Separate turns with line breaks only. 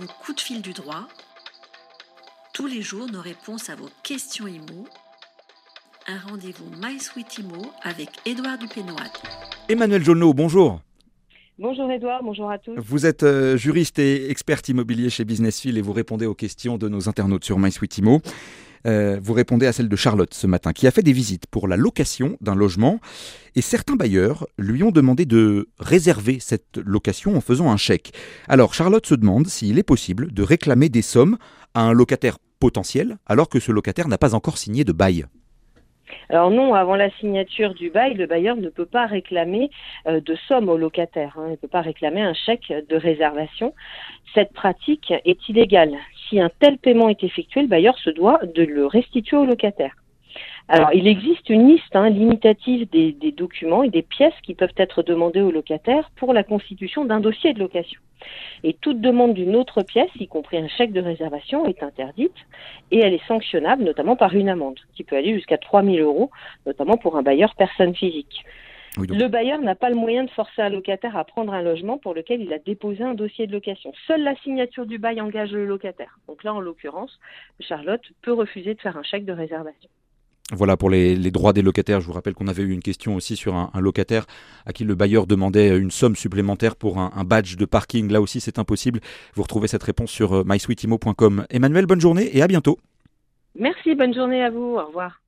le coup de fil du droit. Tous les jours, nos réponses à vos questions IMO. Un rendez-vous MySweet IMO avec Édouard Dupénoat.
Emmanuel Jolneau, bonjour.
Bonjour Edouard, bonjour à tous.
Vous êtes euh, juriste et expert immobilier chez Businessfield et vous répondez aux questions de nos internautes sur MySweetImo. Euh, vous répondez à celle de Charlotte ce matin, qui a fait des visites pour la location d'un logement. Et certains bailleurs lui ont demandé de réserver cette location en faisant un chèque. Alors Charlotte se demande s'il est possible de réclamer des sommes à un locataire potentiel alors que ce locataire n'a pas encore signé de bail.
Alors non, avant la signature du bail, le bailleur ne peut pas réclamer euh, de somme au locataire. Hein. Il ne peut pas réclamer un chèque de réservation. Cette pratique est illégale. Si un tel paiement est effectué, le bailleur se doit de le restituer au locataire. Alors, il existe une liste hein, limitative des, des, documents et des pièces qui peuvent être demandées au locataire pour la constitution d'un dossier de location. Et toute demande d'une autre pièce, y compris un chèque de réservation, est interdite et elle est sanctionnable notamment par une amende qui peut aller jusqu'à 3 000 euros, notamment pour un bailleur personne physique. le bailleur n'a pas le moyen de forcer un locataire à prendre un logement pour lequel il a déposé un dossier de location. Seule la signature du bail engage le locataire. Donc là, en l'occurrence, Charlotte peut refuser de faire un chèque de réservation.
Voilà pour les, droits des locataires. Je vous rappelle qu'on avait eu une question aussi sur un, locataire à qui le bailleur demandait une somme supplémentaire pour un, badge de parking. Là aussi, c'est impossible. Vous retrouvez cette réponse sur euh, mysweetimo.com. Emmanuel, bonne journée et à bientôt.
Merci, bonne journée à vous. Au revoir.